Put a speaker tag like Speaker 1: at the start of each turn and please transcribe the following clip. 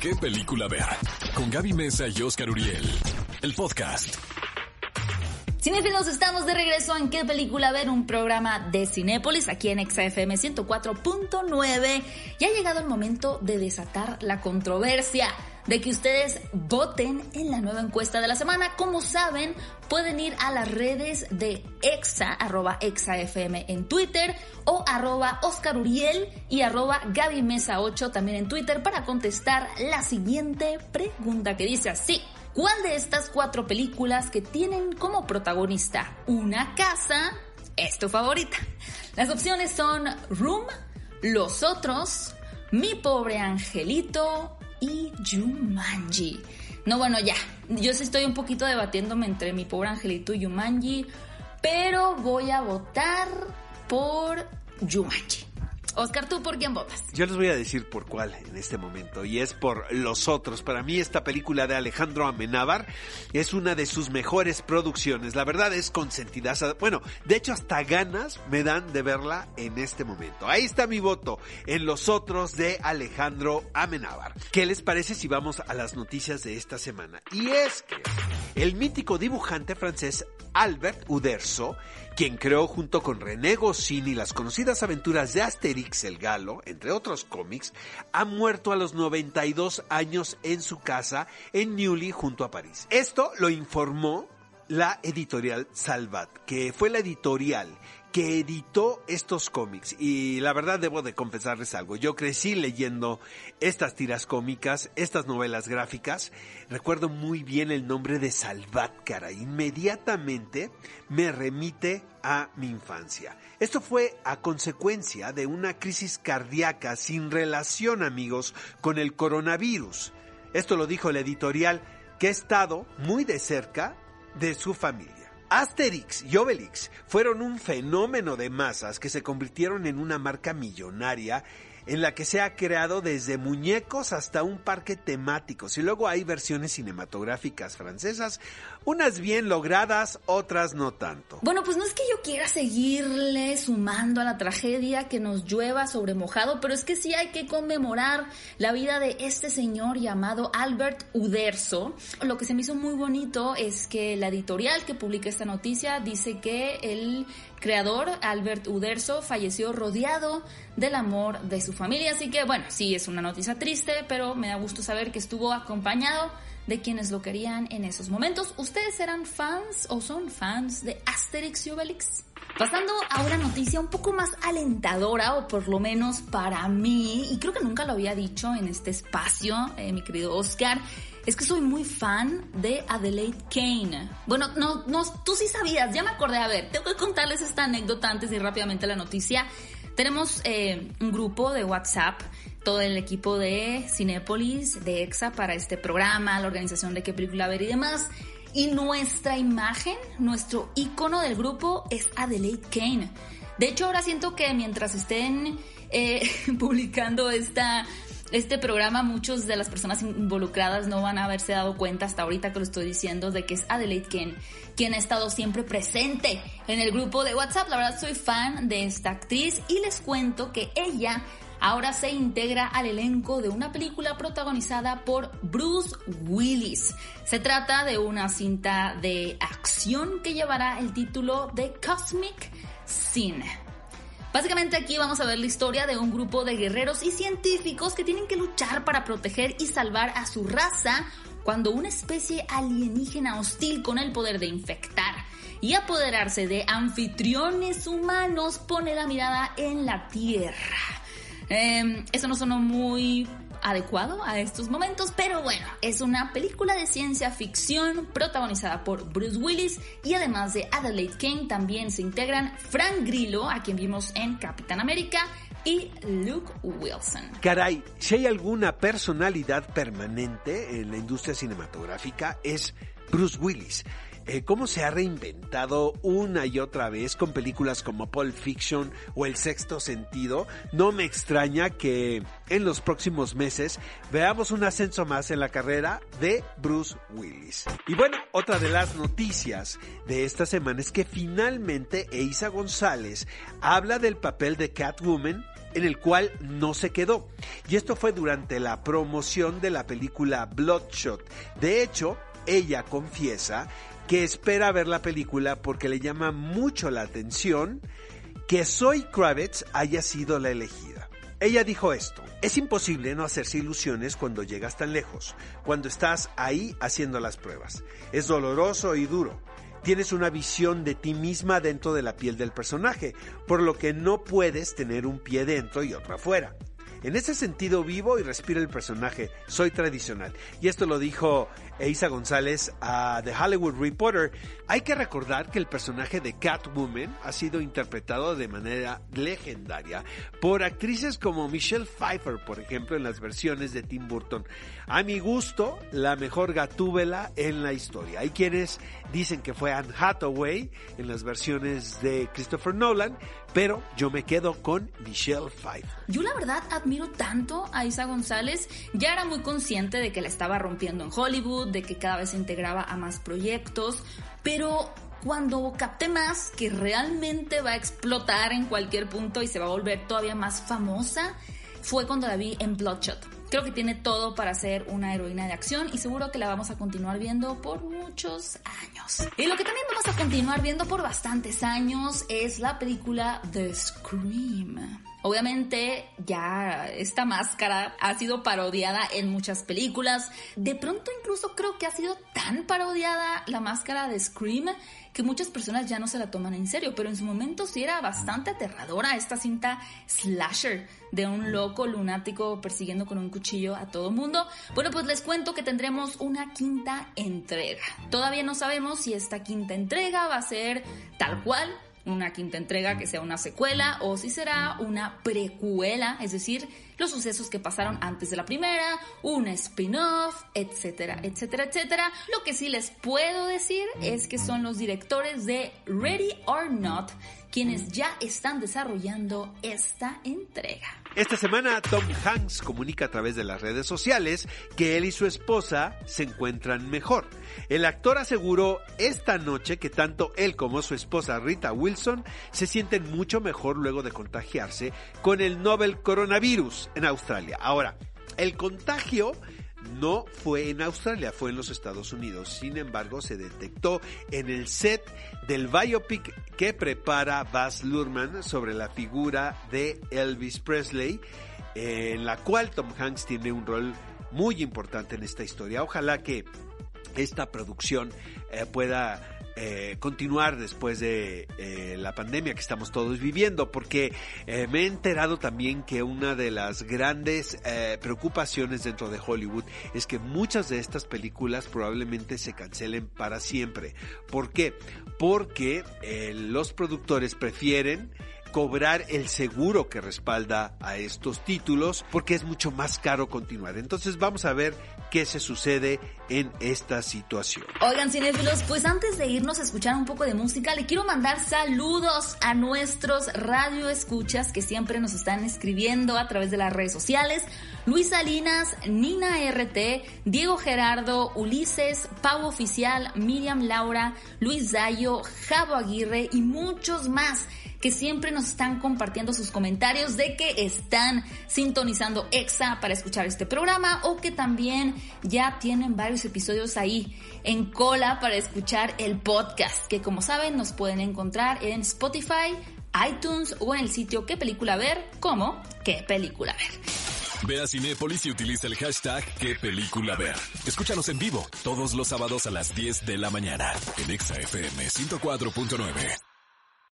Speaker 1: qué película ver. Con Gaby Mesa y Oscar Uriel. El podcast.
Speaker 2: Cinefilos, estamos de regreso en ¿Qué película ver? Un programa de Cinépolis aquí en XFM 104.9. Ya ha llegado el momento de desatar la controversia de que ustedes voten en la nueva encuesta de la semana. Como saben, pueden ir a las redes de Exa, arroba ExaFM en Twitter o arroba Oscar Uriel y arroba Gaby Mesa 8 también en Twitter para contestar la siguiente pregunta que dice así. ¿Cuál de estas cuatro películas que tienen como protagonista una casa es tu favorita? Las opciones son Room, Los Otros, Mi Pobre Angelito y Jumanji. No, bueno, ya. Yo sí estoy un poquito debatiéndome entre Mi Pobre Angelito y Jumanji, pero voy a votar por Jumanji. Oscar, ¿tú por quién votas?
Speaker 3: Yo les voy a decir por cuál en este momento, y es por Los Otros. Para mí esta película de Alejandro Amenábar es una de sus mejores producciones. La verdad es consentida. Bueno, de hecho hasta ganas me dan de verla en este momento. Ahí está mi voto en Los Otros de Alejandro Amenábar. ¿Qué les parece si vamos a las noticias de esta semana? Y es que el mítico dibujante francés Albert Uderzo, quien creó junto con René Goscinny las conocidas aventuras de Asterix el Galo, entre otros cómics, ha muerto a los 92 años en su casa en Newly junto a París. Esto lo informó la editorial Salvat, que fue la editorial que editó estos cómics. Y la verdad debo de confesarles algo. Yo crecí leyendo estas tiras cómicas, estas novelas gráficas. Recuerdo muy bien el nombre de Salvat, cara. Inmediatamente me remite a mi infancia. Esto fue a consecuencia de una crisis cardíaca sin relación, amigos, con el coronavirus. Esto lo dijo la editorial que ha estado muy de cerca de su familia. Asterix y Obelix fueron un fenómeno de masas que se convirtieron en una marca millonaria en la que se ha creado desde muñecos hasta un parque temático. Y luego hay versiones cinematográficas francesas, unas bien logradas, otras no tanto.
Speaker 2: Bueno, pues no es que yo quiera seguirle sumando a la tragedia que nos llueva sobre mojado, pero es que sí hay que conmemorar la vida de este señor llamado Albert Uderzo. Lo que se me hizo muy bonito es que la editorial que publica esta noticia dice que el creador, Albert Uderzo, falleció rodeado del amor de su familia. Así que bueno, sí, es una noticia triste, pero me da gusto saber que estuvo acompañado de quienes lo querían en esos momentos. ¿Ustedes eran fans o son fans de Asterix y Obelix? Pasando a una noticia un poco más alentadora, o por lo menos para mí, y creo que nunca lo había dicho en este espacio, eh, mi querido Oscar, es que soy muy fan de Adelaide Kane. Bueno, no, no, tú sí sabías, ya me acordé, a ver, tengo que contarles esta anécdota antes ir rápidamente la noticia. Tenemos eh, un grupo de WhatsApp, todo el equipo de Cinépolis, de EXA para este programa, la organización de qué película ver y demás. Y nuestra imagen, nuestro icono del grupo es Adelaide Kane. De hecho, ahora siento que mientras estén eh, publicando esta este programa muchos de las personas involucradas no van a haberse dado cuenta hasta ahorita que lo estoy diciendo de que es Adelaide Ken quien ha estado siempre presente en el grupo de WhatsApp. La verdad soy fan de esta actriz y les cuento que ella ahora se integra al elenco de una película protagonizada por Bruce Willis. Se trata de una cinta de acción que llevará el título de Cosmic Sin. Básicamente aquí vamos a ver la historia de un grupo de guerreros y científicos que tienen que luchar para proteger y salvar a su raza cuando una especie alienígena hostil con el poder de infectar y apoderarse de anfitriones humanos pone la mirada en la Tierra. Eh, eso no sonó muy adecuado a estos momentos, pero bueno, es una película de ciencia ficción protagonizada por Bruce Willis y además de Adelaide King también se integran Frank Grillo, a quien vimos en Capitán América, y Luke Wilson.
Speaker 3: Caray, si hay alguna personalidad permanente en la industria cinematográfica es Bruce Willis. Eh, cómo se ha reinventado una y otra vez con películas como Pulp Fiction o El Sexto Sentido, no me extraña que en los próximos meses veamos un ascenso más en la carrera de Bruce Willis. Y bueno, otra de las noticias de esta semana es que finalmente Eisa González habla del papel de Catwoman en el cual no se quedó. Y esto fue durante la promoción de la película Bloodshot. De hecho, ella confiesa que espera ver la película porque le llama mucho la atención que Zoe Kravitz haya sido la elegida. Ella dijo esto, es imposible no hacerse ilusiones cuando llegas tan lejos, cuando estás ahí haciendo las pruebas. Es doloroso y duro. Tienes una visión de ti misma dentro de la piel del personaje, por lo que no puedes tener un pie dentro y otro afuera. En ese sentido vivo y respiro el personaje, soy tradicional. Y esto lo dijo Isa González a The Hollywood Reporter. Hay que recordar que el personaje de Catwoman ha sido interpretado de manera legendaria por actrices como Michelle Pfeiffer, por ejemplo, en las versiones de Tim Burton. A mi gusto, la mejor gatúbela en la historia. Hay quienes dicen que fue Anne Hathaway en las versiones de Christopher Nolan, pero yo me quedo con Michelle Pfeiffer.
Speaker 2: Yo la verdad tanto a Isa González, ya era muy consciente de que la estaba rompiendo en Hollywood, de que cada vez se integraba a más proyectos, pero cuando capté más que realmente va a explotar en cualquier punto y se va a volver todavía más famosa, fue cuando la vi en Bloodshot. Creo que tiene todo para ser una heroína de acción y seguro que la vamos a continuar viendo por muchos años. Y lo que también vamos a continuar viendo por bastantes años es la película The Scream. Obviamente ya esta máscara ha sido parodiada en muchas películas. De pronto incluso creo que ha sido tan parodiada la máscara de Scream que muchas personas ya no se la toman en serio, pero en su momento sí era bastante aterradora esta cinta slasher de un loco lunático persiguiendo con un cuchillo a todo mundo. Bueno, pues les cuento que tendremos una quinta entrega. Todavía no sabemos si esta quinta entrega va a ser tal cual una quinta entrega que sea una secuela o si será una precuela, es decir, los sucesos que pasaron antes de la primera, un spin-off, etcétera, etcétera, etcétera. Lo que sí les puedo decir es que son los directores de Ready or Not quienes ya están desarrollando esta entrega.
Speaker 3: Esta semana Tom Hanks comunica a través de las redes sociales que él y su esposa se encuentran mejor. El actor aseguró esta noche que tanto él como su esposa Rita Wilson se sienten mucho mejor luego de contagiarse con el Nobel coronavirus en Australia. Ahora, el contagio no fue en Australia, fue en los Estados Unidos. Sin embargo, se detectó en el set del biopic que prepara Baz Luhrmann sobre la figura de Elvis Presley, en la cual Tom Hanks tiene un rol muy importante en esta historia. Ojalá que esta producción eh, pueda eh, continuar después de eh, la pandemia que estamos todos viviendo, porque eh, me he enterado también que una de las grandes preocupaciones dentro de Hollywood es que muchas de estas películas probablemente se cancelen para siempre. ¿Por qué? Porque los productores prefieren cobrar el seguro que respalda a estos títulos porque es mucho más caro continuar. Entonces vamos a ver qué se sucede en esta situación.
Speaker 2: Oigan, cinéfilos, pues antes de irnos a escuchar un poco de música, le quiero mandar saludos a nuestros radio escuchas que siempre nos están escribiendo a través de las redes sociales. Luis Salinas, Nina RT, Diego Gerardo, Ulises, Pau Oficial, Miriam Laura, Luis Dayo, Javo Aguirre y muchos más que siempre nos están compartiendo sus comentarios de que están sintonizando EXA para escuchar este programa o que también ya tienen varios episodios ahí en cola para escuchar el podcast, que como saben nos pueden encontrar en Spotify, iTunes o en el sitio qué película ver, como qué película ver.
Speaker 1: Ve a Cinépolis y utiliza el hashtag qué película ver. Escúchanos en vivo todos los sábados a las 10 de la mañana en EXA FM 104.9.